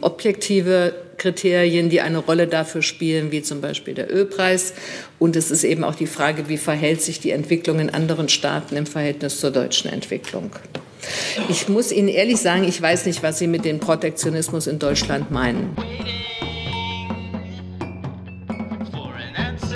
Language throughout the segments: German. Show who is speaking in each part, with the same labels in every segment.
Speaker 1: objektive Kriterien, die eine Rolle dafür spielen, wie zum Beispiel der Ölpreis. Und es ist eben auch die Frage, wie verhält sich die Entwicklung in anderen Staaten im Verhältnis zur deutschen Entwicklung. Ich muss Ihnen ehrlich sagen, ich weiß nicht, was Sie mit dem Protektionismus in Deutschland meinen.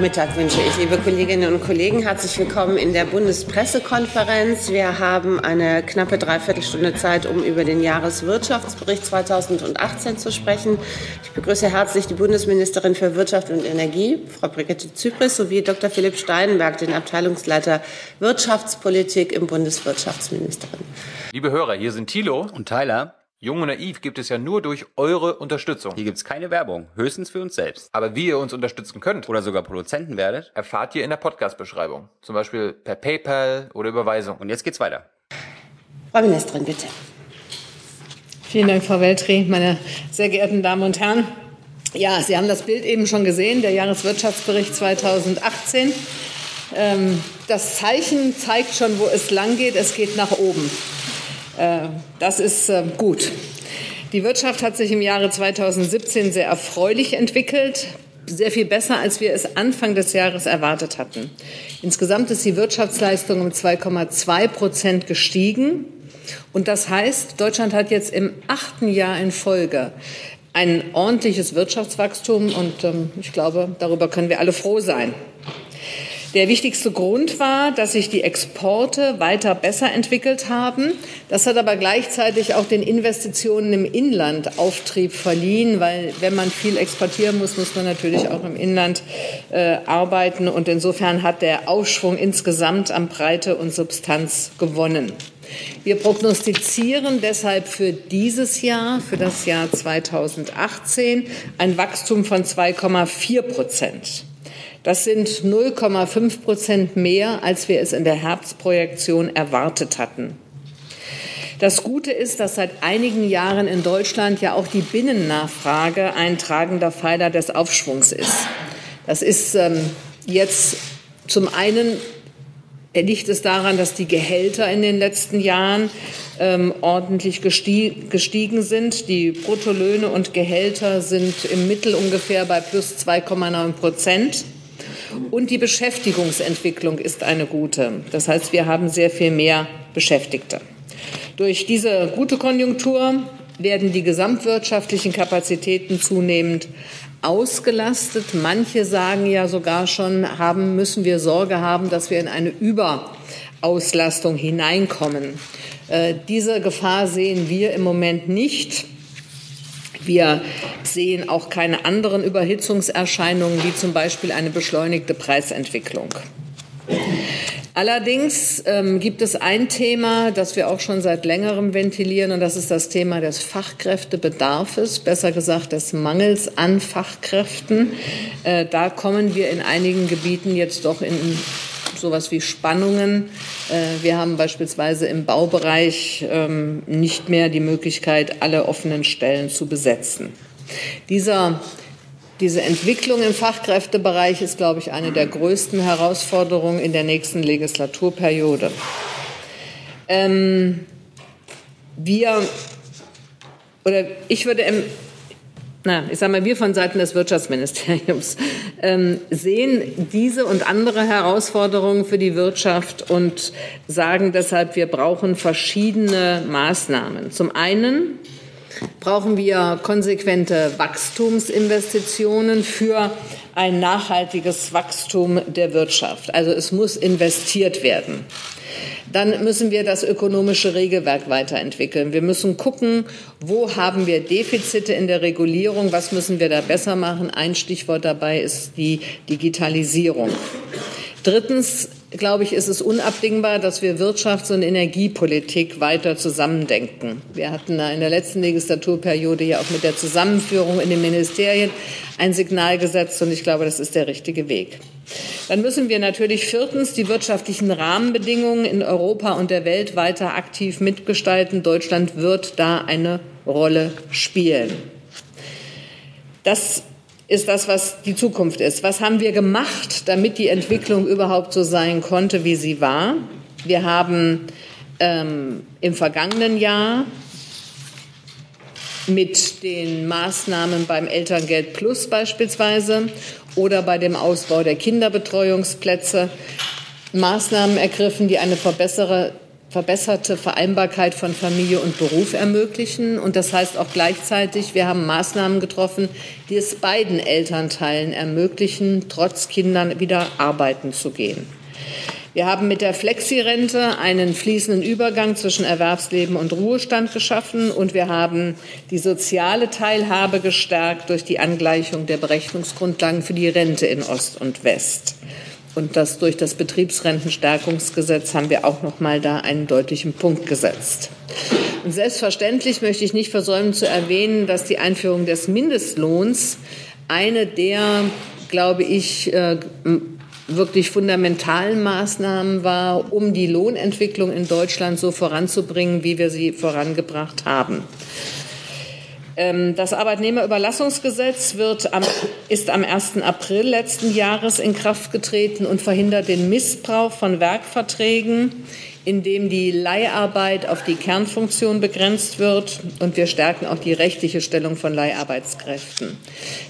Speaker 2: Mittag wünsche ich, liebe Kolleginnen und Kollegen. Herzlich willkommen in der Bundespressekonferenz. Wir haben eine knappe Dreiviertelstunde Zeit, um über den Jahreswirtschaftsbericht 2018 zu sprechen. Ich begrüße herzlich die Bundesministerin für Wirtschaft und Energie, Frau Brigitte Zypris, sowie Dr. Philipp Steinberg, den Abteilungsleiter Wirtschaftspolitik im Bundeswirtschaftsministerium.
Speaker 3: Liebe Hörer, hier sind Thilo und Tyler. Jung und naiv gibt es ja nur durch eure Unterstützung.
Speaker 4: Hier gibt es keine Werbung, höchstens für uns selbst.
Speaker 3: Aber wie ihr uns unterstützen könnt
Speaker 4: oder sogar Produzenten werdet,
Speaker 3: erfahrt ihr in der Podcast-Beschreibung. Zum Beispiel per PayPal oder Überweisung.
Speaker 4: Und jetzt geht's weiter.
Speaker 2: Frau Ministerin, bitte.
Speaker 1: Vielen Dank, Frau Weltri, meine sehr geehrten Damen und Herren. Ja, Sie haben das Bild eben schon gesehen, der Jahreswirtschaftsbericht 2018. Ähm, das Zeichen zeigt schon, wo es lang geht. Es geht nach oben. Äh, das ist äh, gut. Die Wirtschaft hat sich im Jahre 2017 sehr erfreulich entwickelt, sehr viel besser, als wir es Anfang des Jahres erwartet hatten. Insgesamt ist die Wirtschaftsleistung um 2,2 Prozent gestiegen. Und das heißt, Deutschland hat jetzt im achten Jahr in Folge ein ordentliches Wirtschaftswachstum. Und ähm, ich glaube, darüber können wir alle froh sein. Der wichtigste Grund war, dass sich die Exporte weiter besser entwickelt haben. Das hat aber gleichzeitig auch den Investitionen im Inland Auftrieb verliehen, weil wenn man viel exportieren muss, muss man natürlich auch im Inland äh, arbeiten. Und insofern hat der Aufschwung insgesamt an Breite und Substanz gewonnen. Wir prognostizieren deshalb für dieses Jahr, für das Jahr 2018, ein Wachstum von 2,4 Prozent. Das sind 0,5 Prozent mehr, als wir es in der Herbstprojektion erwartet hatten. Das Gute ist, dass seit einigen Jahren in Deutschland ja auch die Binnennachfrage ein tragender Pfeiler des Aufschwungs ist. Das ist ähm, jetzt zum einen liegt es daran, dass die Gehälter in den letzten Jahren ähm, ordentlich gestiegen sind. Die Bruttolöhne und Gehälter sind im Mittel ungefähr bei plus 2,9 Prozent. Und die Beschäftigungsentwicklung ist eine gute. Das heißt, wir haben sehr viel mehr Beschäftigte. Durch diese gute Konjunktur werden die gesamtwirtschaftlichen Kapazitäten zunehmend ausgelastet. Manche sagen ja sogar schon, haben, müssen wir Sorge haben, dass wir in eine Überauslastung hineinkommen. Äh, diese Gefahr sehen wir im Moment nicht. Wir sehen auch keine anderen Überhitzungserscheinungen, wie zum Beispiel eine beschleunigte Preisentwicklung. Allerdings ähm, gibt es ein Thema, das wir auch schon seit längerem ventilieren, und das ist das Thema des Fachkräftebedarfs, besser gesagt des Mangels an Fachkräften. Äh, da kommen wir in einigen Gebieten jetzt doch in sowas wie Spannungen. Äh, wir haben beispielsweise im Baubereich ähm, nicht mehr die Möglichkeit, alle offenen Stellen zu besetzen. Dieser diese Entwicklung im Fachkräftebereich ist, glaube ich, eine der größten Herausforderungen in der nächsten Legislaturperiode. Ähm, wir oder ich würde na, ich sage mal, wir von Seiten des Wirtschaftsministeriums ähm, sehen diese und andere Herausforderungen für die Wirtschaft und sagen deshalb, wir brauchen verschiedene Maßnahmen. Zum einen brauchen wir konsequente Wachstumsinvestitionen für ein nachhaltiges Wachstum der Wirtschaft. Also es muss investiert werden. Dann müssen wir das ökonomische Regelwerk weiterentwickeln. Wir müssen gucken, wo haben wir Defizite in der Regulierung, was müssen wir da besser machen. Ein Stichwort dabei ist die Digitalisierung. Drittens glaube ich, ist es unabdingbar, dass wir Wirtschafts- und Energiepolitik weiter zusammendenken. Wir hatten in der letzten Legislaturperiode ja auch mit der Zusammenführung in den Ministerien ein Signal gesetzt und ich glaube, das ist der richtige Weg. Dann müssen wir natürlich viertens die wirtschaftlichen Rahmenbedingungen in Europa und der Welt weiter aktiv mitgestalten. Deutschland wird da eine Rolle spielen. Das ist das, was die Zukunft ist. Was haben wir gemacht, damit die Entwicklung überhaupt so sein konnte, wie sie war? Wir haben ähm, im vergangenen Jahr mit den Maßnahmen beim Elterngeld Plus beispielsweise oder bei dem Ausbau der Kinderbetreuungsplätze Maßnahmen ergriffen, die eine verbesserte Vereinbarkeit von Familie und Beruf ermöglichen. Und das heißt auch gleichzeitig, wir haben Maßnahmen getroffen, die es beiden Elternteilen ermöglichen, trotz Kindern wieder arbeiten zu gehen. Wir haben mit der Flexirente einen fließenden Übergang zwischen Erwerbsleben und Ruhestand geschaffen und wir haben die soziale Teilhabe gestärkt durch die Angleichung der Berechnungsgrundlagen für die Rente in Ost und West. Und das durch das Betriebsrentenstärkungsgesetz haben wir auch noch mal da einen deutlichen Punkt gesetzt. Und selbstverständlich möchte ich nicht versäumen zu erwähnen, dass die Einführung des Mindestlohns eine der, glaube ich, äh, wirklich fundamentalen Maßnahmen war, um die Lohnentwicklung in Deutschland so voranzubringen, wie wir sie vorangebracht haben. Ähm, das Arbeitnehmerüberlassungsgesetz wird am, ist am 1. April letzten Jahres in Kraft getreten und verhindert den Missbrauch von Werkverträgen in dem die Leiharbeit auf die Kernfunktion begrenzt wird und wir stärken auch die rechtliche Stellung von Leiharbeitskräften.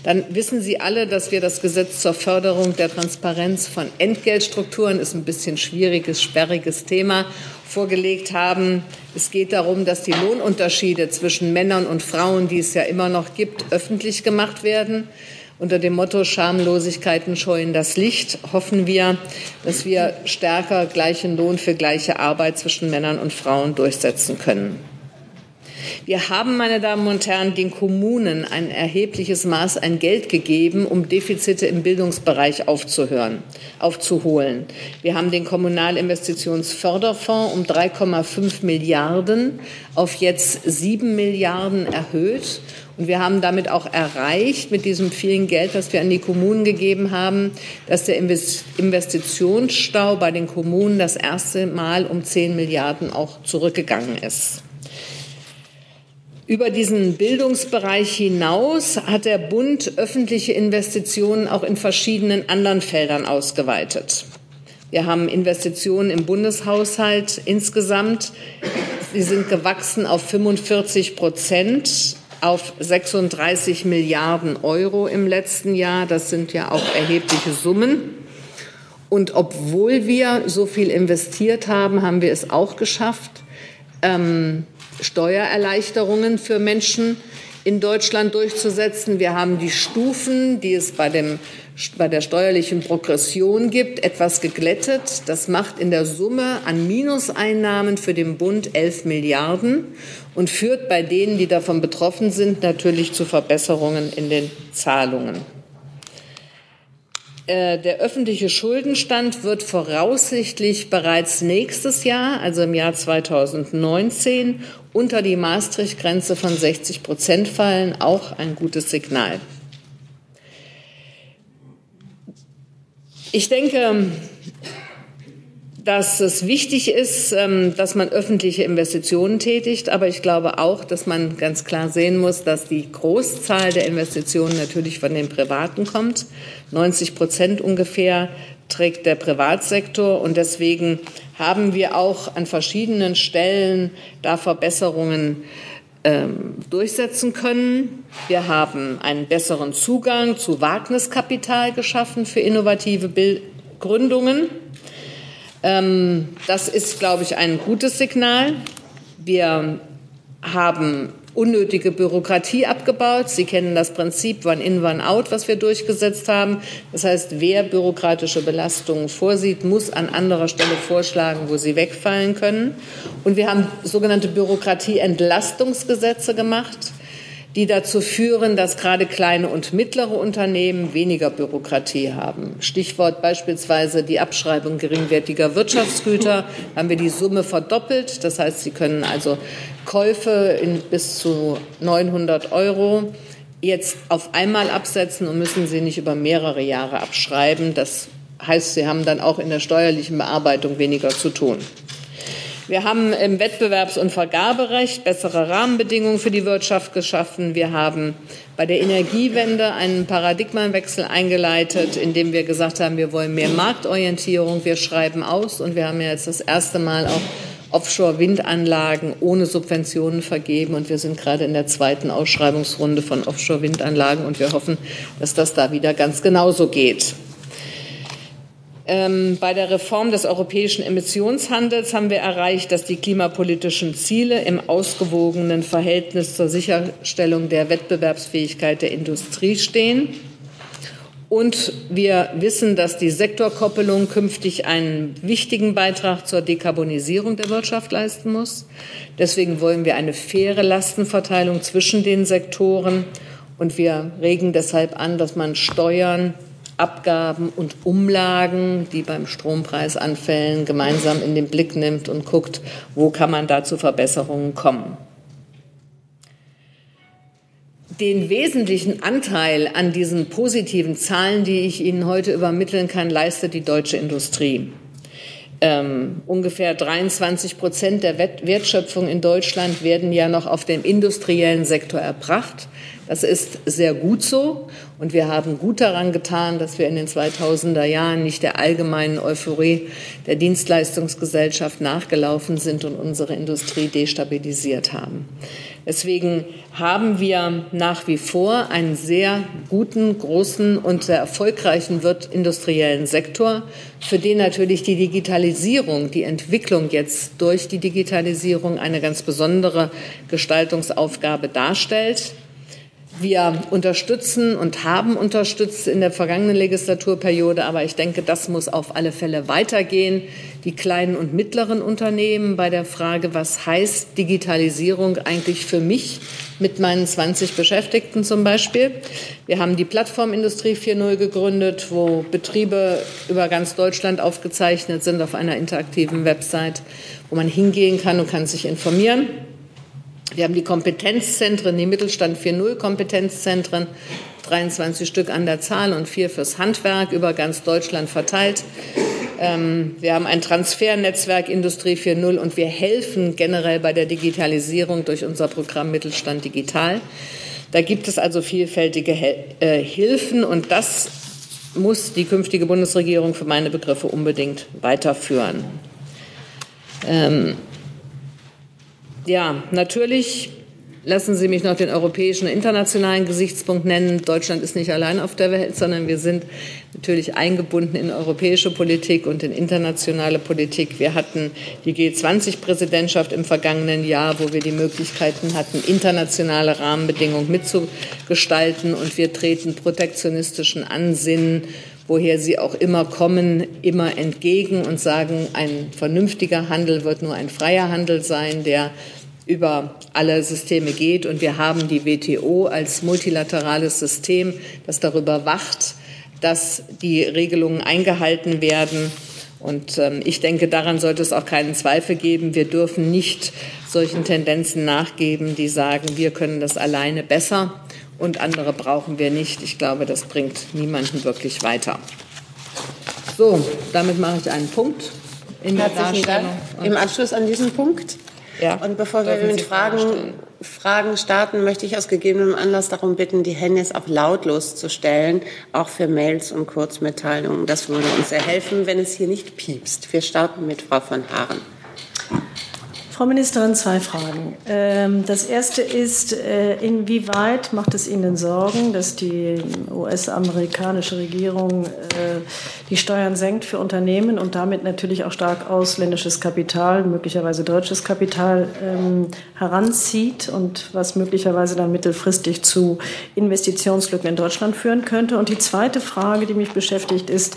Speaker 1: Dann wissen Sie alle, dass wir das Gesetz zur Förderung der Transparenz von Entgeltstrukturen ist ein bisschen schwieriges, sperriges Thema vorgelegt haben. Es geht darum, dass die Lohnunterschiede zwischen Männern und Frauen, die es ja immer noch gibt, öffentlich gemacht werden. Unter dem Motto Schamlosigkeiten scheuen das Licht hoffen wir, dass wir stärker gleichen Lohn für gleiche Arbeit zwischen Männern und Frauen durchsetzen können. Wir haben, meine Damen und Herren, den Kommunen ein erhebliches Maß an Geld gegeben, um Defizite im Bildungsbereich aufzuhören, aufzuholen. Wir haben den Kommunalinvestitionsförderfonds um 3,5 Milliarden auf jetzt 7 Milliarden erhöht und wir haben damit auch erreicht, mit diesem vielen Geld, das wir an die Kommunen gegeben haben, dass der Investitionsstau bei den Kommunen das erste Mal um 10 Milliarden auch zurückgegangen ist. Über diesen Bildungsbereich hinaus hat der Bund öffentliche Investitionen auch in verschiedenen anderen Feldern ausgeweitet. Wir haben Investitionen im Bundeshaushalt insgesamt. Sie sind gewachsen auf 45 Prozent auf 36 Milliarden Euro im letzten Jahr. Das sind ja auch erhebliche Summen. Und obwohl wir so viel investiert haben, haben wir es auch geschafft, ähm, Steuererleichterungen für Menschen in Deutschland durchzusetzen. Wir haben die Stufen, die es bei, dem, bei der steuerlichen Progression gibt, etwas geglättet. Das macht in der Summe an Minuseinnahmen für den Bund 11 Milliarden und führt bei denen, die davon betroffen sind, natürlich zu Verbesserungen in den Zahlungen. Äh, der öffentliche Schuldenstand wird voraussichtlich bereits nächstes Jahr, also im Jahr 2019, unter die Maastricht-Grenze von 60 Prozent fallen. Auch ein gutes Signal. Ich denke, dass es wichtig ist, ähm, dass man öffentliche Investitionen tätigt. Aber ich glaube auch, dass man ganz klar sehen muss, dass die Großzahl der Investitionen natürlich von den Privaten kommt. 90 Prozent ungefähr trägt der Privatsektor. Und deswegen haben wir auch an verschiedenen Stellen da Verbesserungen ähm, durchsetzen können. Wir haben einen besseren Zugang zu Wagniskapital geschaffen für innovative Gründungen. Ähm, das ist, glaube ich, ein gutes Signal. Wir haben unnötige Bürokratie abgebaut. Sie kennen das Prinzip One in, One out, was wir durchgesetzt haben. Das heißt, wer bürokratische Belastungen vorsieht, muss an anderer Stelle vorschlagen, wo sie wegfallen können. Und wir haben sogenannte Bürokratieentlastungsgesetze gemacht die dazu führen, dass gerade kleine und mittlere Unternehmen weniger Bürokratie haben. Stichwort beispielsweise die Abschreibung geringwertiger Wirtschaftsgüter haben wir die Summe verdoppelt. Das heißt, Sie können also Käufe in bis zu 900 Euro jetzt auf einmal absetzen und müssen sie nicht über mehrere Jahre abschreiben. Das heißt, Sie haben dann auch in der steuerlichen Bearbeitung weniger zu tun. Wir haben im Wettbewerbs- und Vergaberecht bessere Rahmenbedingungen für die Wirtschaft geschaffen. Wir haben bei der Energiewende einen Paradigmenwechsel eingeleitet, indem wir gesagt haben, wir wollen mehr Marktorientierung, wir schreiben aus und wir haben jetzt das erste Mal auch Offshore-Windanlagen ohne Subventionen vergeben. Und wir sind gerade in der zweiten Ausschreibungsrunde von Offshore-Windanlagen und wir hoffen, dass das da wieder ganz genauso geht. Ähm, bei der Reform des europäischen Emissionshandels haben wir erreicht, dass die klimapolitischen Ziele im ausgewogenen Verhältnis zur Sicherstellung der Wettbewerbsfähigkeit der Industrie stehen. Und wir wissen, dass die Sektorkoppelung künftig einen wichtigen Beitrag zur Dekarbonisierung der Wirtschaft leisten muss. Deswegen wollen wir eine faire Lastenverteilung zwischen den Sektoren. Und wir regen deshalb an, dass man Steuern Abgaben und Umlagen, die beim Strompreis anfällen, gemeinsam in den Blick nimmt und guckt, wo kann man da zu Verbesserungen kommen. Den wesentlichen Anteil an diesen positiven Zahlen, die ich Ihnen heute übermitteln kann, leistet die deutsche Industrie. Ähm, ungefähr 23 Prozent der Wertschöpfung in Deutschland werden ja noch auf dem industriellen Sektor erbracht. Das ist sehr gut so und wir haben gut daran getan, dass wir in den 2000er Jahren nicht der allgemeinen Euphorie der Dienstleistungsgesellschaft nachgelaufen sind und unsere Industrie destabilisiert haben. Deswegen haben wir nach wie vor einen sehr guten, großen und sehr erfolgreichen industriellen Sektor, für den natürlich die Digitalisierung, die Entwicklung jetzt durch die Digitalisierung eine ganz besondere Gestaltungsaufgabe darstellt. Wir unterstützen und haben unterstützt in der vergangenen Legislaturperiode, aber ich denke, das muss auf alle Fälle weitergehen. Die kleinen und mittleren Unternehmen bei der Frage, was heißt Digitalisierung eigentlich für mich mit meinen 20 Beschäftigten zum Beispiel. Wir haben die Plattformindustrie 4.0 gegründet, wo Betriebe über ganz Deutschland aufgezeichnet sind auf einer interaktiven Website, wo man hingehen kann und kann sich informieren. Wir haben die Kompetenzzentren, die Mittelstand 4.0 Kompetenzzentren, 23 Stück an der Zahl und vier fürs Handwerk über ganz Deutschland verteilt. Ähm, wir haben ein Transfernetzwerk Industrie 4.0 und wir helfen generell bei der Digitalisierung durch unser Programm Mittelstand Digital. Da gibt es also vielfältige äh, Hilfen und das muss die künftige Bundesregierung für meine Begriffe unbedingt weiterführen. Ja, natürlich lassen Sie mich noch den europäischen internationalen Gesichtspunkt nennen. Deutschland ist nicht allein auf der Welt, sondern wir sind natürlich eingebunden in europäische Politik und in internationale Politik. Wir hatten die G20-Präsidentschaft im vergangenen Jahr, wo wir die Möglichkeiten hatten, internationale Rahmenbedingungen mitzugestalten. Und wir treten protektionistischen Ansinnen woher sie auch immer kommen, immer entgegen und sagen, ein vernünftiger Handel wird nur ein freier Handel sein, der über alle Systeme geht. Und wir haben die WTO als multilaterales System, das darüber wacht, dass die Regelungen eingehalten werden. Und ähm, ich denke, daran sollte es auch keinen Zweifel geben. Wir dürfen nicht solchen Tendenzen nachgeben, die sagen, wir können das alleine besser und andere brauchen wir nicht. Ich glaube, das bringt niemanden wirklich weiter. So, damit mache ich einen Punkt
Speaker 2: in der Darstellung. Dank. Im Anschluss an diesen Punkt ja, und bevor wir mit Fragen, Fragen starten, möchte ich aus gegebenem Anlass darum bitten, die Hände jetzt auch lautlos zu stellen, auch für Mails und Kurzmitteilungen. Das würde uns sehr helfen, wenn es hier nicht piepst. Wir starten mit Frau von Haaren.
Speaker 5: Frau Ministerin, zwei Fragen. Ähm, das erste ist, äh, inwieweit macht es Ihnen Sorgen, dass die US-amerikanische Regierung äh, die Steuern senkt für Unternehmen und damit natürlich auch stark ausländisches Kapital, möglicherweise deutsches Kapital ähm, heranzieht und was möglicherweise dann mittelfristig zu Investitionslücken in Deutschland führen könnte? Und die zweite Frage, die mich beschäftigt, ist,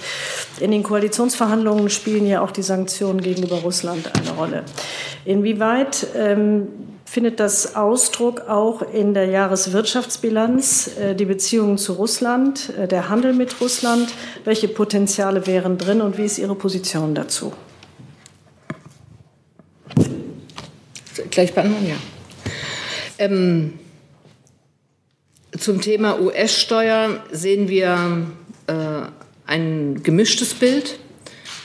Speaker 5: in den Koalitionsverhandlungen spielen ja auch die Sanktionen gegenüber Russland eine Rolle. Inwieweit ähm, findet das Ausdruck auch in der Jahreswirtschaftsbilanz, äh, die Beziehungen zu Russland, äh, der Handel mit Russland? Welche Potenziale wären drin und wie ist Ihre Position dazu?
Speaker 1: Gleich beantworten, ja. Ähm, zum Thema US-Steuer sehen wir äh, ein gemischtes Bild.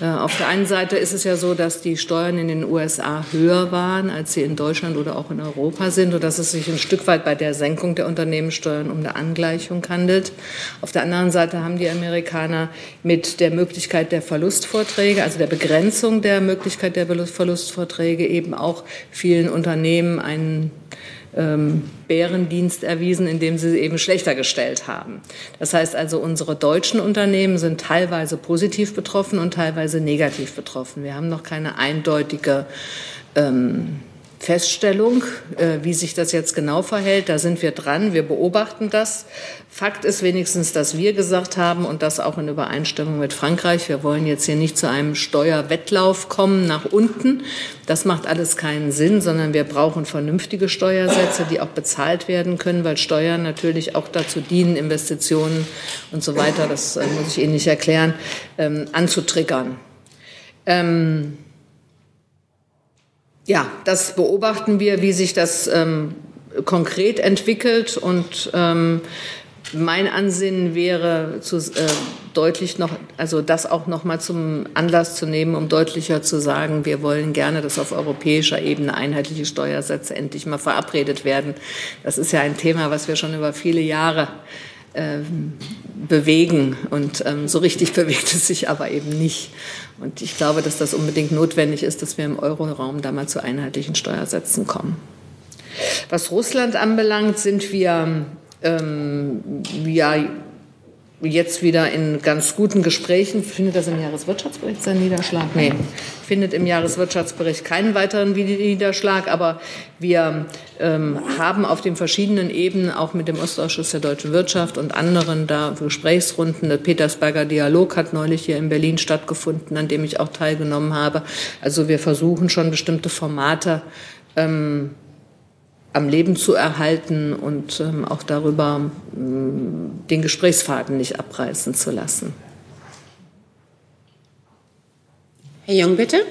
Speaker 1: Äh, auf der einen Seite ist es ja so, dass die Steuern in den USA höher waren, als sie in Deutschland oder auch in Europa sind und dass es sich ein Stück weit bei der Senkung der Unternehmenssteuern um eine Angleichung handelt. Auf der anderen Seite haben die Amerikaner mit der Möglichkeit der Verlustvorträge, also der Begrenzung der Möglichkeit der Verlustvorträge eben auch vielen Unternehmen einen ähm, Bärendienst erwiesen, indem sie eben schlechter gestellt haben. Das heißt also, unsere deutschen Unternehmen sind teilweise positiv betroffen und teilweise negativ betroffen. Wir haben noch keine eindeutige ähm, Feststellung, äh, wie sich das jetzt genau verhält. Da sind wir dran. Wir beobachten das. Fakt ist wenigstens, dass wir gesagt haben und das auch in Übereinstimmung mit Frankreich. Wir wollen jetzt hier nicht zu einem Steuerwettlauf kommen nach unten. Das macht alles keinen Sinn, sondern wir brauchen vernünftige Steuersätze, die auch bezahlt werden können, weil Steuern natürlich auch dazu dienen, Investitionen und so weiter, das äh, muss ich Ihnen nicht erklären, ähm, anzutriggern. Ähm, ja, das beobachten wir, wie sich das ähm, konkret entwickelt und ähm, mein Ansinnen wäre, zu, äh, deutlich noch, also das auch noch mal zum Anlass zu nehmen, um deutlicher zu sagen, wir wollen gerne, dass auf europäischer Ebene einheitliche Steuersätze endlich mal verabredet werden. Das ist ja ein Thema, was wir schon über viele Jahre äh, bewegen und ähm, so richtig bewegt es sich aber eben nicht. Und ich glaube, dass das unbedingt notwendig ist, dass wir im Euroraum da mal zu einheitlichen Steuersätzen kommen. Was Russland anbelangt, sind wir ähm, ja jetzt wieder in ganz guten Gesprächen. Findet das im Jahreswirtschaftsbericht seinen Niederschlag? Nee, findet im Jahreswirtschaftsbericht keinen weiteren Niederschlag, aber wir ähm, haben auf den verschiedenen Ebenen, auch mit dem Ostausschuss der deutschen Wirtschaft und anderen da Gesprächsrunden. Der Petersberger Dialog hat neulich hier in Berlin stattgefunden, an dem ich auch teilgenommen habe. Also wir versuchen schon bestimmte Formate ähm, am Leben zu erhalten und ähm, auch darüber ähm, den Gesprächsfaden nicht abreißen zu lassen.
Speaker 2: Herr Jung, bitte.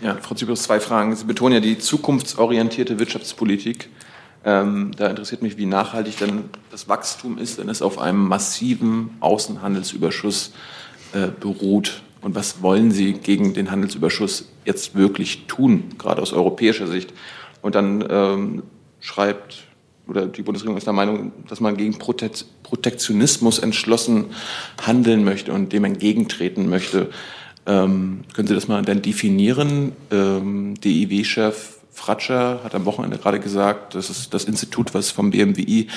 Speaker 6: Ja, Frau Zypers, zwei Fragen. Sie betonen ja die zukunftsorientierte Wirtschaftspolitik. Ähm, da interessiert mich, wie nachhaltig denn das Wachstum ist, wenn es auf einem massiven Außenhandelsüberschuss äh, beruht. Und was wollen Sie gegen den Handelsüberschuss jetzt wirklich tun, gerade aus europäischer Sicht? Und dann ähm, schreibt, oder die Bundesregierung ist der Meinung, dass man gegen Prote Protektionismus entschlossen handeln möchte und dem entgegentreten möchte. Ähm, können Sie das mal dann definieren? Ähm, DIW-Chef Fratscher hat am Wochenende gerade gesagt, das ist das Institut, was vom BMWI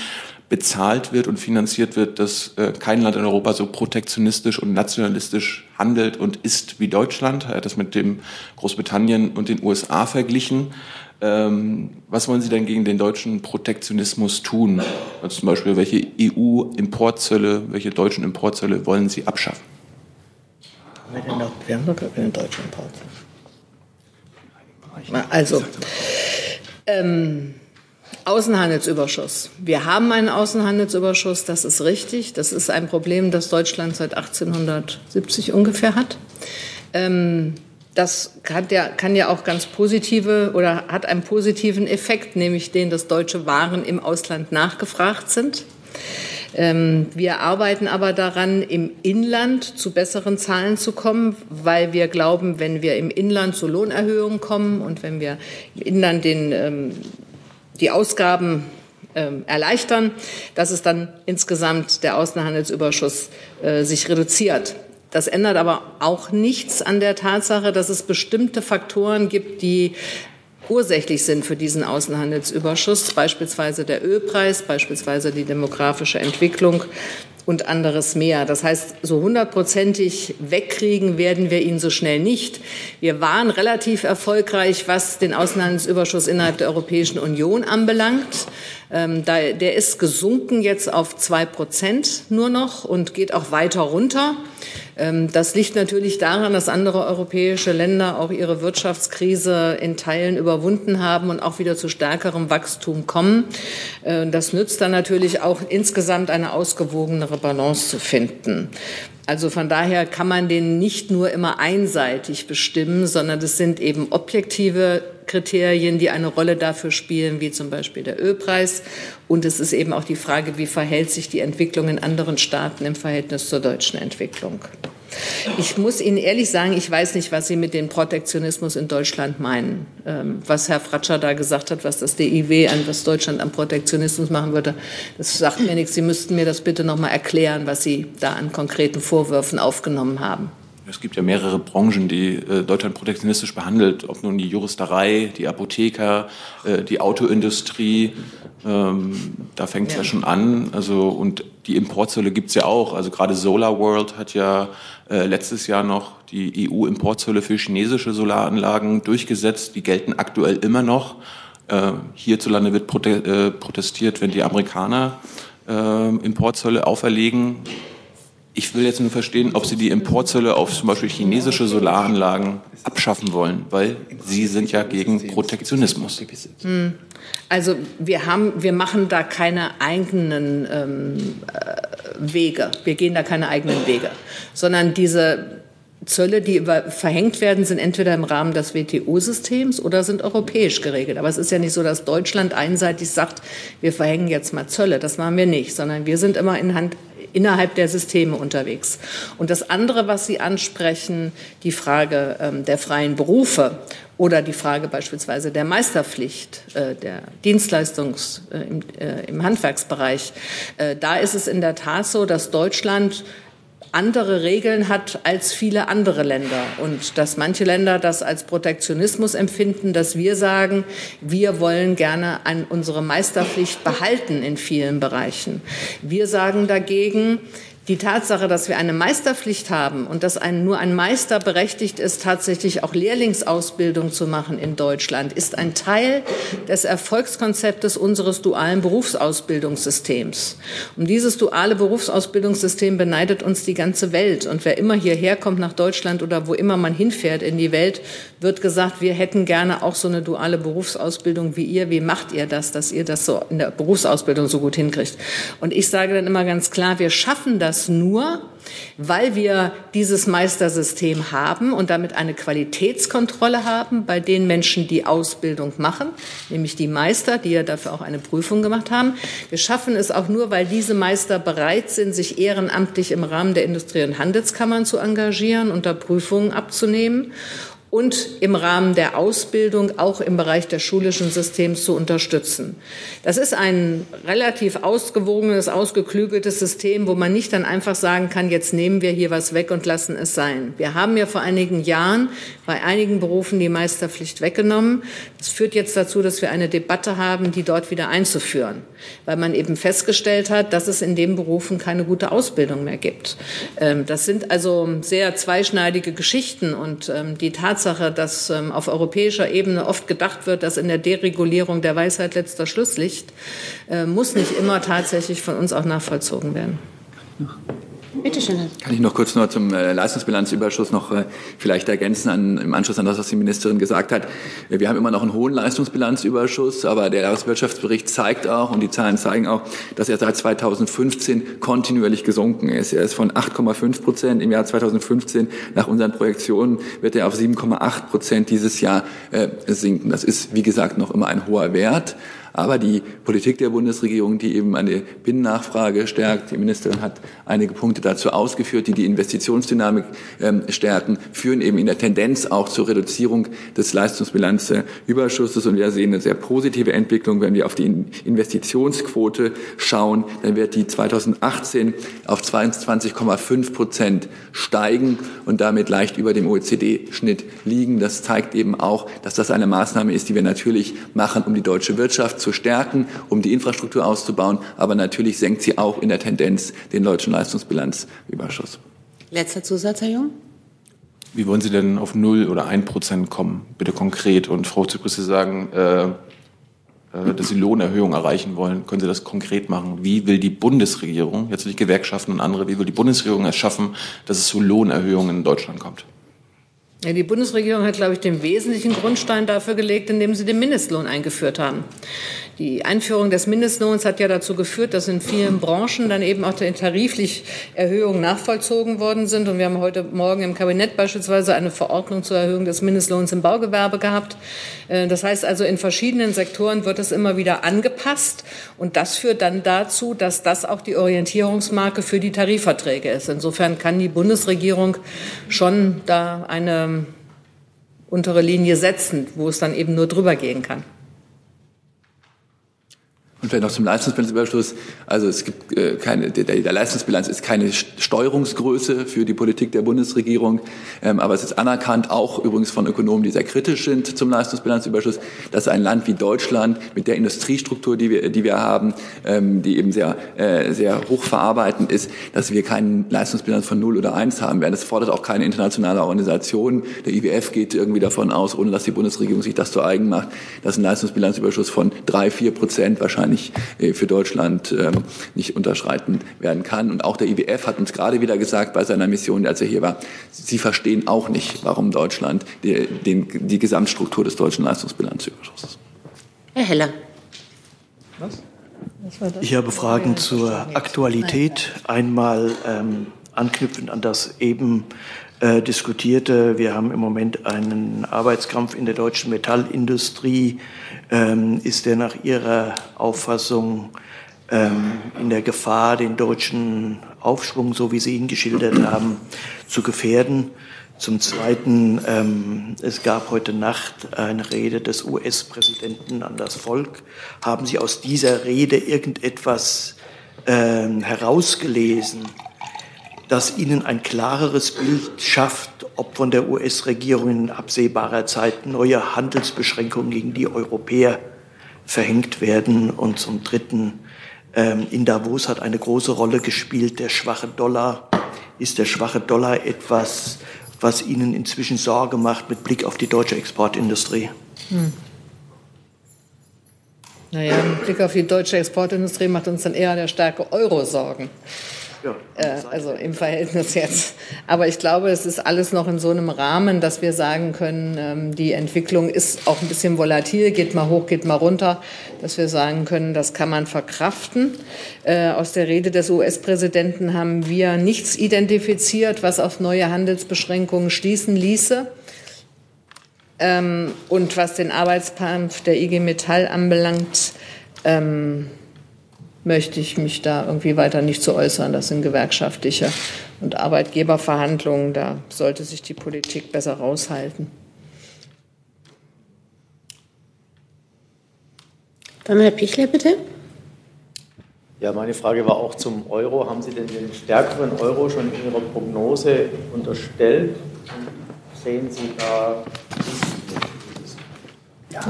Speaker 6: bezahlt wird und finanziert wird, dass äh, kein Land in Europa so protektionistisch und nationalistisch handelt und ist wie Deutschland. Er hat das mit dem Großbritannien und den USA verglichen. Ähm, was wollen Sie denn gegen den deutschen Protektionismus tun? Also zum Beispiel, welche EU-Importzölle, welche deutschen Importzölle wollen Sie abschaffen?
Speaker 1: Wir haben doch gar keine deutschen Importzölle. Also, ähm, Außenhandelsüberschuss. Wir haben einen Außenhandelsüberschuss, das ist richtig. Das ist ein Problem, das Deutschland seit 1870 ungefähr hat. Ähm, das kann ja, kann ja auch ganz positive oder hat einen positiven Effekt, nämlich den, dass deutsche Waren im Ausland nachgefragt sind. Ähm, wir arbeiten aber daran, im Inland zu besseren Zahlen zu kommen, weil wir glauben, wenn wir im Inland zu Lohnerhöhungen kommen und wenn wir im Inland den, ähm, die Ausgaben ähm, erleichtern, dass es dann insgesamt der Außenhandelsüberschuss äh, sich reduziert. Das ändert aber auch nichts an der Tatsache, dass es bestimmte Faktoren gibt, die ursächlich sind für diesen Außenhandelsüberschuss, beispielsweise der Ölpreis, beispielsweise die demografische Entwicklung und anderes mehr. Das heißt, so hundertprozentig wegkriegen werden wir ihn so schnell nicht. Wir waren relativ erfolgreich, was den Außenhandelsüberschuss innerhalb der Europäischen Union anbelangt. Ähm, der ist gesunken jetzt auf zwei Prozent nur noch und geht auch weiter runter. Ähm, das liegt natürlich daran, dass andere europäische Länder auch ihre Wirtschaftskrise in Teilen überwunden haben und auch wieder zu stärkerem Wachstum kommen. Äh, das nützt dann natürlich auch insgesamt eine ausgewogenere Balance zu finden. Also von daher kann man den nicht nur immer einseitig bestimmen, sondern das sind eben objektive Kriterien, die eine Rolle dafür spielen, wie zum Beispiel der Ölpreis. Und es ist eben auch die Frage, wie verhält sich die Entwicklung in anderen Staaten im Verhältnis zur deutschen Entwicklung. Ich muss Ihnen ehrlich sagen, ich weiß nicht, was Sie mit dem Protektionismus in Deutschland meinen. Ähm, was Herr Fratscher da gesagt hat, was das DIW an, was Deutschland am Protektionismus machen würde, das sagt mir nichts. Sie müssten mir das bitte noch mal erklären, was Sie da an konkreten Vorwürfen aufgenommen haben.
Speaker 6: Es gibt ja mehrere Branchen, die äh, Deutschland protektionistisch behandelt, ob nun die Juristerei, die Apotheker, äh, die Autoindustrie. Ähm, da fängt es ja. ja. schon an. Also und die Importzölle gibt es ja auch. Also gerade Solar World hat ja äh, letztes Jahr noch die EU-Importzölle für chinesische Solaranlagen durchgesetzt. Die gelten aktuell immer noch. Äh, hierzulande wird prote äh, protestiert, wenn die Amerikaner äh, Importzölle auferlegen. Ich will jetzt nur verstehen, ob Sie die Importzölle auf zum Beispiel chinesische Solaranlagen abschaffen wollen, weil Sie sind ja gegen Protektionismus. Hm.
Speaker 1: Also wir haben, wir machen da keine eigenen ähm, äh, Wege. Wir gehen da keine eigenen Wege, sondern diese Zölle, die verhängt werden, sind entweder im Rahmen des WTO-Systems oder sind europäisch geregelt. Aber es ist ja nicht so, dass Deutschland einseitig sagt, wir verhängen jetzt mal Zölle. Das machen wir nicht, sondern wir sind immer in Hand, innerhalb der Systeme unterwegs. Und das andere, was Sie ansprechen, die Frage ähm, der freien Berufe oder die Frage beispielsweise der Meisterpflicht, äh, der Dienstleistungs äh, im, äh, im Handwerksbereich, äh, da ist es in der Tat so, dass Deutschland andere Regeln hat als viele andere Länder und dass manche Länder das als Protektionismus empfinden, dass wir sagen, wir wollen gerne an unsere Meisterpflicht behalten in vielen Bereichen. Wir sagen dagegen, die Tatsache, dass wir eine Meisterpflicht haben und dass ein, nur ein Meister berechtigt ist, tatsächlich auch Lehrlingsausbildung zu machen in Deutschland, ist ein Teil des Erfolgskonzeptes unseres dualen Berufsausbildungssystems. Und dieses duale Berufsausbildungssystem beneidet uns die ganze Welt. Und wer immer hierher kommt nach Deutschland oder wo immer man hinfährt in die Welt, wird gesagt, wir hätten gerne auch so eine duale Berufsausbildung wie ihr. Wie macht ihr das, dass ihr das so in der Berufsausbildung so gut hinkriegt? Und ich sage dann immer ganz klar, wir schaffen das das nur, weil wir dieses Meistersystem haben und damit eine Qualitätskontrolle haben bei den Menschen, die Ausbildung machen, nämlich die Meister, die ja dafür auch eine Prüfung gemacht haben. Wir schaffen es auch nur, weil diese Meister bereit sind, sich ehrenamtlich im Rahmen der Industrie- und Handelskammern zu engagieren und da Prüfungen abzunehmen und im Rahmen der Ausbildung auch im Bereich des schulischen Systems zu unterstützen. Das ist ein relativ ausgewogenes, ausgeklügeltes System, wo man nicht dann einfach sagen kann, jetzt nehmen wir hier was weg und lassen es sein. Wir haben ja vor einigen Jahren bei einigen Berufen die Meisterpflicht weggenommen. Das führt jetzt dazu, dass wir eine Debatte haben, die dort wieder einzuführen, weil man eben festgestellt hat, dass es in den Berufen keine gute Ausbildung mehr gibt. Ähm, das sind also sehr zweischneidige Geschichten und ähm, die Tatsache, Tatsache, dass ähm, auf europäischer Ebene oft gedacht wird, dass in der Deregulierung der Weisheit letzter Schluss liegt, äh, muss nicht immer tatsächlich von uns auch nachvollzogen werden.
Speaker 7: Bitte schön. Kann ich noch kurz nur zum äh, Leistungsbilanzüberschuss noch äh, vielleicht ergänzen an, im Anschluss an das, was die Ministerin gesagt hat. Wir haben immer noch einen hohen Leistungsbilanzüberschuss, aber der Jahreswirtschaftsbericht zeigt auch und die Zahlen zeigen auch, dass er seit 2015 kontinuierlich gesunken ist. Er ist von 8,5 Prozent im Jahr 2015 nach unseren Projektionen wird er auf 7,8 Prozent dieses Jahr äh, sinken. Das ist, wie gesagt, noch immer ein hoher Wert. Aber die Politik der Bundesregierung, die eben eine Binnennachfrage stärkt, die Ministerin hat einige Punkte dazu ausgeführt, die die Investitionsdynamik ähm, stärken, führen eben in der Tendenz auch zur Reduzierung des Leistungsbilanzüberschusses. Und wir sehen eine sehr positive Entwicklung, wenn wir auf die Investitionsquote schauen. Dann wird die 2018 auf 22,5 Prozent steigen und damit leicht über dem OECD-Schnitt liegen. Das zeigt eben auch, dass das eine Maßnahme ist, die wir natürlich machen, um die deutsche Wirtschaft zu stärken, um die Infrastruktur auszubauen. Aber natürlich senkt sie auch in der Tendenz den deutschen Leistungsbilanzüberschuss.
Speaker 2: Letzter Zusatz, Herr Jung.
Speaker 6: Wie wollen Sie denn auf 0 oder 1 Prozent kommen, bitte konkret? Und Frau Zypris, Sie sagen, äh, äh, dass Sie Lohnerhöhungen erreichen wollen. Können Sie das konkret machen? Wie will die Bundesregierung, jetzt nicht Gewerkschaften und andere, wie will die Bundesregierung es schaffen, dass es zu Lohnerhöhungen in Deutschland kommt?
Speaker 1: Ja, die Bundesregierung hat, glaube ich, den wesentlichen Grundstein dafür gelegt, indem sie den Mindestlohn eingeführt haben. Die Einführung des Mindestlohns hat ja dazu geführt, dass in vielen Branchen dann eben auch tariflich Erhöhungen nachvollzogen worden sind. Und wir haben heute Morgen im Kabinett beispielsweise eine Verordnung zur Erhöhung des Mindestlohns im Baugewerbe gehabt. Äh, das heißt also, in verschiedenen Sektoren wird es immer wieder angepasst. Und das führt dann dazu, dass das auch die Orientierungsmarke für die Tarifverträge ist. Insofern kann die Bundesregierung schon da eine untere Linie setzen, wo es dann eben nur drüber gehen kann.
Speaker 7: Und vielleicht noch zum Leistungsbilanzüberschuss. Also es gibt äh, keine, der, der Leistungsbilanz ist keine Steuerungsgröße für die Politik der Bundesregierung, ähm, aber es ist anerkannt, auch übrigens von Ökonomen, die sehr kritisch sind zum Leistungsbilanzüberschuss, dass ein Land wie Deutschland mit der Industriestruktur, die wir, die wir haben, ähm, die eben sehr, äh, sehr hoch verarbeitend ist, dass wir keinen Leistungsbilanz von 0 oder 1 haben werden. Das fordert auch keine internationale Organisation. Der IWF geht irgendwie davon aus, ohne dass die Bundesregierung sich das zu eigen macht, dass ein Leistungsbilanzüberschuss von 3, 4 Prozent wahrscheinlich nicht äh, für Deutschland ähm, nicht unterschreiten werden kann. Und auch der IWF hat uns gerade wieder gesagt bei seiner Mission, als er hier war, sie verstehen auch nicht, warum Deutschland die, den, die Gesamtstruktur des deutschen Leistungsbilanzüberschusses.
Speaker 2: Herr Heller.
Speaker 8: Was? Ich habe Fragen zur Aktualität. Einmal ähm, anknüpfend an das eben äh, diskutierte. Wir haben im Moment einen Arbeitskampf in der deutschen Metallindustrie. Ähm, ist der nach Ihrer Auffassung ähm, in der Gefahr, den deutschen Aufschwung, so wie Sie ihn geschildert haben, zu gefährden? Zum Zweiten, ähm, es gab heute Nacht eine Rede des US-Präsidenten an das Volk. Haben Sie aus dieser Rede irgendetwas ähm, herausgelesen, das Ihnen ein klareres Bild schafft, ob von der US-Regierung in absehbarer Zeit neue Handelsbeschränkungen gegen die Europäer verhängt werden. Und zum Dritten, ähm, in Davos hat eine große Rolle gespielt der schwache Dollar. Ist der schwache Dollar etwas, was Ihnen inzwischen Sorge macht mit Blick auf die deutsche Exportindustrie? Hm.
Speaker 1: Naja, mit Blick auf die deutsche Exportindustrie macht uns dann eher der starke Euro Sorgen. Ja, äh, also im Verhältnis jetzt. Aber ich glaube, es ist alles noch in so einem Rahmen, dass wir sagen können, ähm, die Entwicklung ist auch ein bisschen volatil, geht mal hoch, geht mal runter, dass wir sagen können, das kann man verkraften. Äh, aus der Rede des US-Präsidenten haben wir nichts identifiziert, was auf neue Handelsbeschränkungen schließen ließe. Ähm, und was den Arbeitskampf der IG Metall anbelangt, ähm, möchte ich mich da irgendwie weiter nicht zu äußern. Das sind gewerkschaftliche und Arbeitgeberverhandlungen. Da sollte sich die Politik besser raushalten.
Speaker 2: Dann Herr Pichler, bitte.
Speaker 9: Ja, meine Frage war auch zum Euro. Haben Sie denn den stärkeren Euro schon in Ihrer Prognose unterstellt? Sehen Sie da
Speaker 1: ja,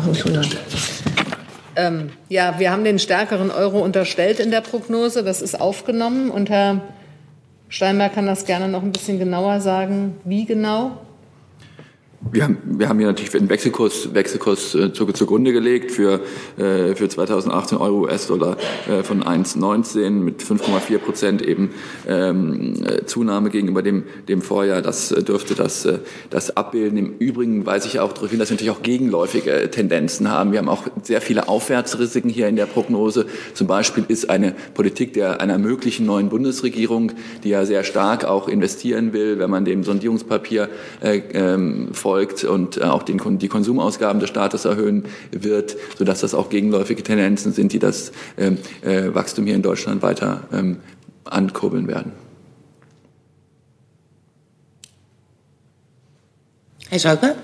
Speaker 1: ähm, ja, wir haben den stärkeren Euro unterstellt in der Prognose. Das ist aufgenommen. Und Herr Steinberg kann das gerne noch ein bisschen genauer sagen. Wie genau?
Speaker 7: Wir haben, wir haben hier natürlich den Wechselkurs, Wechselkurs äh, zugrunde gelegt für, äh, für 2018 Euro US-Dollar äh, von 1,19 mit 5,4 Prozent eben ähm, äh, Zunahme gegenüber dem, dem Vorjahr. Das äh, dürfte das, das abbilden. Im Übrigen weiß ich auch darauf hin, dass wir natürlich auch gegenläufige Tendenzen haben. Wir haben auch sehr viele Aufwärtsrisiken hier in der Prognose. Zum Beispiel ist eine Politik der einer möglichen neuen Bundesregierung, die ja sehr stark auch investieren will, wenn man dem Sondierungspapier äh, ähm, und äh, auch den, die Konsumausgaben des Staates erhöhen wird, sodass das auch gegenläufige Tendenzen sind, die das ähm, äh, Wachstum hier in Deutschland weiter ähm, ankurbeln werden.
Speaker 2: Herr Scholke?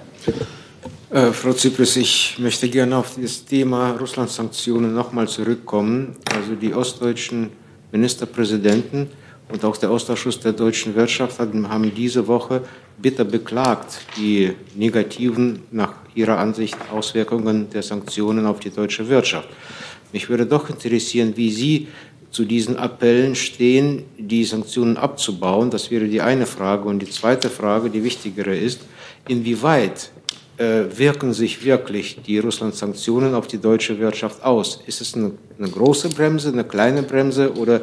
Speaker 10: Äh, Frau Zypris, ich möchte gerne auf das Thema Russland-Sanktionen nochmal zurückkommen. Also die ostdeutschen Ministerpräsidenten und auch der Ostausschuss der deutschen Wirtschaft haben diese Woche bitter beklagt die negativen, nach ihrer Ansicht, Auswirkungen der Sanktionen auf die deutsche Wirtschaft. Mich würde doch interessieren, wie Sie zu diesen Appellen stehen, die Sanktionen abzubauen. Das wäre die eine Frage. Und die zweite Frage, die wichtigere ist, inwieweit äh, wirken sich wirklich die Russland-Sanktionen auf die deutsche Wirtschaft aus? Ist es eine, eine große Bremse, eine kleine Bremse oder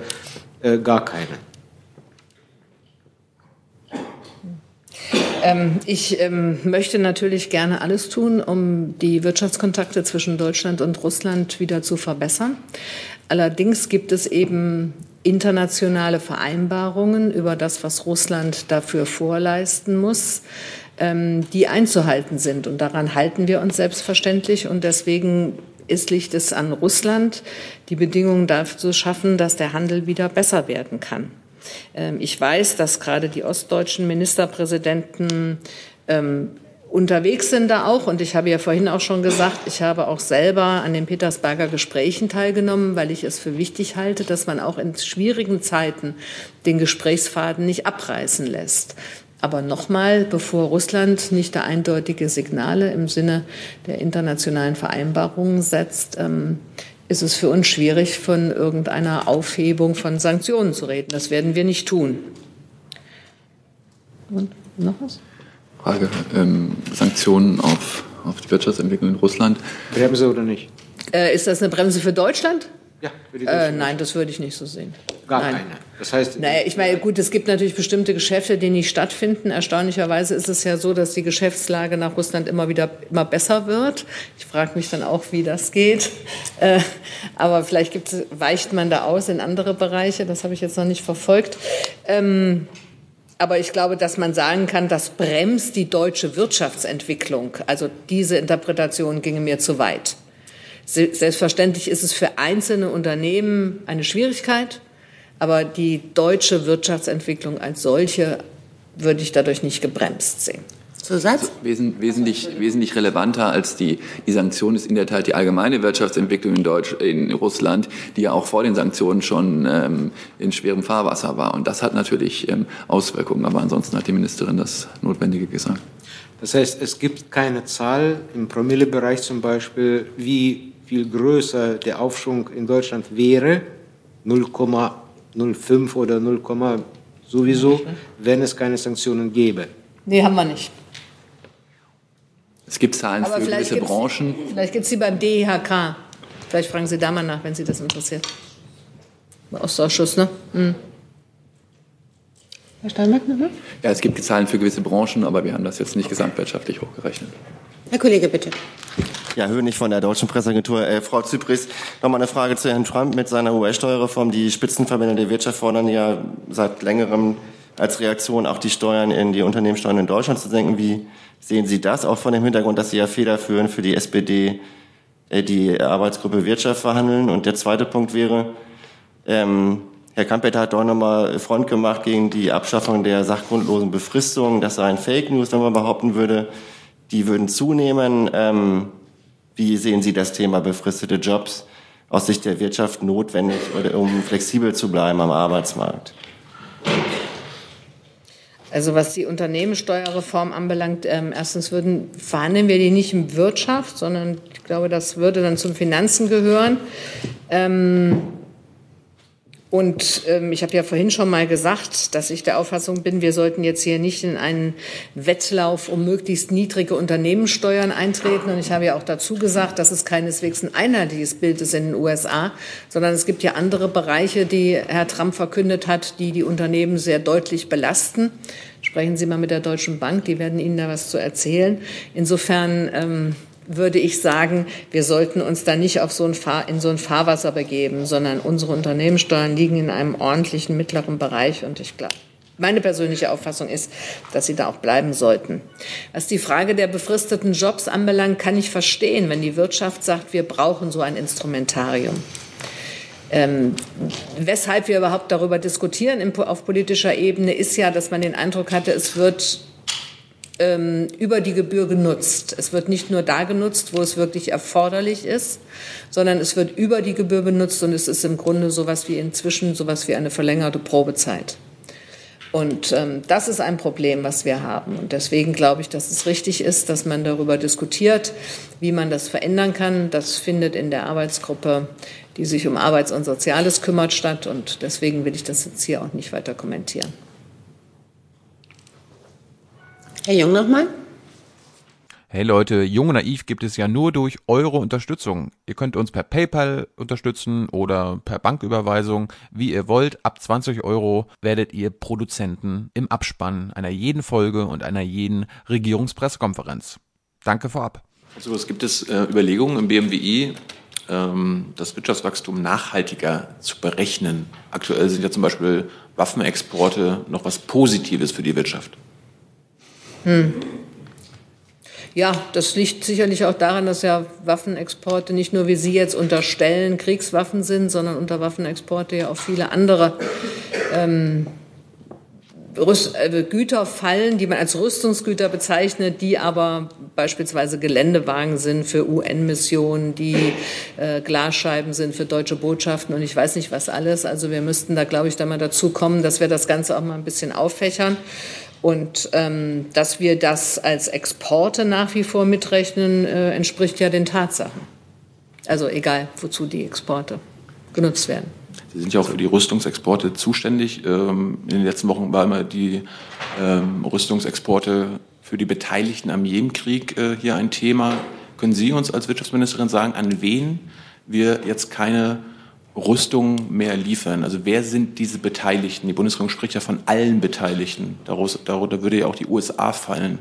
Speaker 10: äh, gar keine?
Speaker 1: Ähm, ich ähm, möchte natürlich gerne alles tun, um die Wirtschaftskontakte zwischen Deutschland und Russland wieder zu verbessern. Allerdings gibt es eben internationale Vereinbarungen über das, was Russland dafür vorleisten muss, ähm, die einzuhalten sind. Und daran halten wir uns selbstverständlich. Und deswegen ist, liegt es an Russland, die Bedingungen dafür zu schaffen, dass der Handel wieder besser werden kann. Ähm, ich weiß, dass gerade die ostdeutschen Ministerpräsidenten ähm, unterwegs sind da auch. Und ich habe ja vorhin auch schon gesagt, ich habe auch selber an den Petersberger Gesprächen teilgenommen, weil ich es für wichtig halte, dass man auch in schwierigen Zeiten den Gesprächsfaden nicht abreißen lässt. Aber nochmal, bevor Russland nicht da eindeutige Signale im Sinne der internationalen Vereinbarungen setzt, ähm, ist es für uns schwierig, von irgendeiner Aufhebung von Sanktionen zu reden. Das werden wir nicht tun.
Speaker 7: Und noch was? Frage, ähm, Sanktionen auf, auf die Wirtschaftsentwicklung in Russland.
Speaker 10: Bremse oder nicht?
Speaker 1: Äh, ist das eine Bremse für Deutschland?
Speaker 10: Ja,
Speaker 1: äh, Nein, das würde ich nicht so sehen.
Speaker 10: Gar
Speaker 1: nein.
Speaker 10: keine. Das heißt,
Speaker 1: naja, ich meine, gut, es gibt natürlich bestimmte Geschäfte, die nicht stattfinden. Erstaunlicherweise ist es ja so, dass die Geschäftslage nach Russland immer wieder immer besser wird. Ich frage mich dann auch, wie das geht. Äh, aber vielleicht gibt's, weicht man da aus in andere Bereiche. Das habe ich jetzt noch nicht verfolgt. Ähm, aber ich glaube, dass man sagen kann, das bremst die deutsche Wirtschaftsentwicklung. Also diese Interpretation ginge mir zu weit. Selbstverständlich ist es für einzelne Unternehmen eine Schwierigkeit, aber die deutsche Wirtschaftsentwicklung als solche würde ich dadurch nicht gebremst sehen.
Speaker 7: Zusatz? Also wesen, wesentlich, wesentlich relevanter als die, die Sanktionen ist in der Tat die allgemeine Wirtschaftsentwicklung in, Deutsch, in Russland, die ja auch vor den Sanktionen schon ähm, in schwerem Fahrwasser war. Und das hat natürlich ähm, Auswirkungen. Aber ansonsten hat die Ministerin das Notwendige gesagt.
Speaker 10: Das heißt, es gibt keine Zahl im Promillebereich zum Beispiel, wie viel größer der Aufschwung in Deutschland wäre, 0,05 oder 0, sowieso, wenn es keine Sanktionen gäbe.
Speaker 1: Nee, haben wir nicht.
Speaker 7: Es gibt Zahlen Aber für gewisse Branchen.
Speaker 1: Vielleicht gibt es sie beim DIHK. Vielleicht fragen Sie da mal nach, wenn Sie das interessiert. Ostausschuss, ne? Hm.
Speaker 7: Herr Steinbeck, ne? Ja, es gibt die Zahlen für gewisse Branchen, aber wir haben das jetzt nicht gesamtwirtschaftlich hochgerechnet.
Speaker 2: Herr Kollege, bitte.
Speaker 11: Ja, Hönig von der Deutschen Presseagentur. Äh, Frau Zypris, nochmal eine Frage zu Herrn Trump mit seiner US-Steuerreform. Die Spitzenverbände der Wirtschaft fordern ja seit längerem als Reaktion auch die Steuern in die Unternehmenssteuern in Deutschland zu senken. Wie sehen Sie das auch von dem Hintergrund, dass Sie ja federführend für die SPD äh, die Arbeitsgruppe Wirtschaft verhandeln? Und der zweite Punkt wäre, ähm, Herr Kampeter hat doch nochmal Front gemacht gegen die Abschaffung der sachgrundlosen Befristung. Das sei ein Fake News, wenn man behaupten würde, die würden zunehmen. Ähm, wie sehen Sie das Thema befristete Jobs aus Sicht der Wirtschaft notwendig, um flexibel zu bleiben am Arbeitsmarkt?
Speaker 1: Also was die Unternehmenssteuerreform anbelangt, ähm, erstens würden, verhandeln wir die nicht in Wirtschaft, sondern ich glaube, das würde dann zum Finanzen gehören. Ähm, und ähm, ich habe ja vorhin schon mal gesagt, dass ich der Auffassung bin, wir sollten jetzt hier nicht in einen Wettlauf um möglichst niedrige Unternehmenssteuern eintreten. Und ich habe ja auch dazu gesagt, dass es keineswegs ein einheitliches Bild ist in den USA, sondern es gibt ja andere Bereiche, die Herr Trump verkündet hat, die die Unternehmen sehr deutlich belasten. Sprechen Sie mal mit der Deutschen Bank, die werden Ihnen da was zu erzählen. Insofern ähm, würde ich sagen, wir sollten uns da nicht auf so ein Fahr in so ein Fahrwasser begeben, sondern unsere Unternehmenssteuern liegen in einem ordentlichen mittleren Bereich und ich glaube, meine persönliche Auffassung ist, dass sie da auch bleiben sollten. Was die Frage der befristeten Jobs anbelangt, kann ich verstehen, wenn die Wirtschaft sagt, wir brauchen so ein Instrumentarium. Ähm, weshalb wir überhaupt darüber diskutieren auf politischer Ebene, ist ja, dass man den Eindruck hatte, es wird ähm, über die Gebühr genutzt. Es wird nicht nur da genutzt, wo es wirklich erforderlich ist, sondern es wird über die Gebühr benutzt und es ist im Grunde sowas wie inzwischen sowas wie eine verlängerte Probezeit. Und ähm, das ist ein Problem, was wir haben. Und deswegen glaube ich, dass es richtig ist, dass man darüber diskutiert, wie man das verändern kann. Das findet in der Arbeitsgruppe, die sich um Arbeits- und Soziales kümmert, statt. Und deswegen will ich das jetzt hier auch nicht weiter kommentieren.
Speaker 2: Herr Jung nochmal.
Speaker 3: Hey Leute, Jung und Naiv gibt es ja nur durch eure Unterstützung. Ihr könnt uns per PayPal unterstützen oder per Banküberweisung, wie ihr wollt. Ab 20 Euro werdet ihr Produzenten im Abspann einer jeden Folge und einer jeden Regierungspressekonferenz. Danke vorab.
Speaker 6: Also es gibt es äh, Überlegungen im BMWI, ähm, das Wirtschaftswachstum nachhaltiger zu berechnen. Aktuell sind ja zum Beispiel Waffenexporte noch was Positives für die Wirtschaft.
Speaker 1: Hm. Ja, das liegt sicherlich auch daran, dass ja Waffenexporte nicht nur, wie Sie jetzt unterstellen, Kriegswaffen sind, sondern unter Waffenexporte ja auch viele andere ähm, äh, Güter fallen, die man als Rüstungsgüter bezeichnet, die aber beispielsweise Geländewagen sind für UN-Missionen, die äh, Glasscheiben sind für deutsche Botschaften und ich weiß nicht was alles. Also wir müssten da, glaube ich, da mal dazu kommen, dass wir das Ganze auch mal ein bisschen auffächern. Und ähm, dass wir das als Exporte nach wie vor mitrechnen, äh, entspricht ja den Tatsachen. Also egal, wozu die Exporte genutzt werden.
Speaker 6: Sie sind ja auch für die Rüstungsexporte zuständig. Ähm, in den letzten Wochen waren immer die ähm, Rüstungsexporte für die Beteiligten am Jemenkrieg äh, hier ein Thema. Können Sie uns als Wirtschaftsministerin sagen, an wen wir jetzt keine Rüstung mehr liefern? Also wer sind diese Beteiligten? Die Bundesregierung spricht ja von allen Beteiligten. Darunter würde ja auch die USA fallen.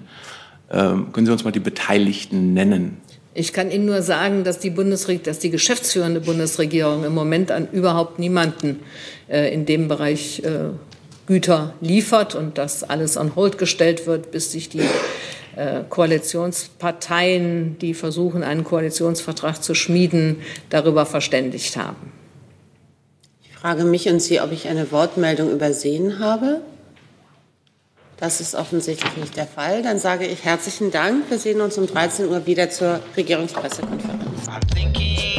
Speaker 6: Ähm, können Sie uns mal die Beteiligten nennen?
Speaker 1: Ich kann Ihnen nur sagen, dass die, Bundesregierung, dass die geschäftsführende Bundesregierung im Moment an überhaupt niemanden äh, in dem Bereich äh, Güter liefert und dass alles on hold gestellt wird, bis sich die äh, Koalitionsparteien, die versuchen, einen Koalitionsvertrag zu schmieden, darüber verständigt haben
Speaker 2: frage mich und Sie, ob ich eine Wortmeldung übersehen habe. Das ist offensichtlich nicht der Fall. Dann sage ich herzlichen Dank. Wir sehen uns um 13 Uhr wieder zur Regierungspressekonferenz.